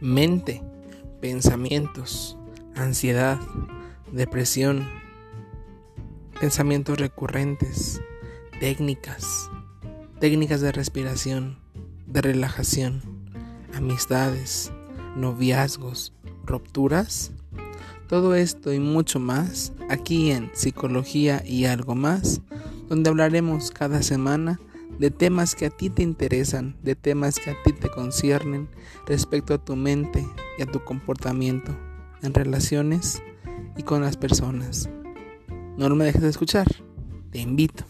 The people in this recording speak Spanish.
mente, pensamientos, ansiedad, depresión, pensamientos recurrentes, técnicas, técnicas de respiración, de relajación, amistades, noviazgos, rupturas. Todo esto y mucho más aquí en Psicología y algo más, donde hablaremos cada semana de temas que a ti te interesan, de temas que a ti te conciernen respecto a tu mente y a tu comportamiento en relaciones y con las personas. No me dejes de escuchar, te invito.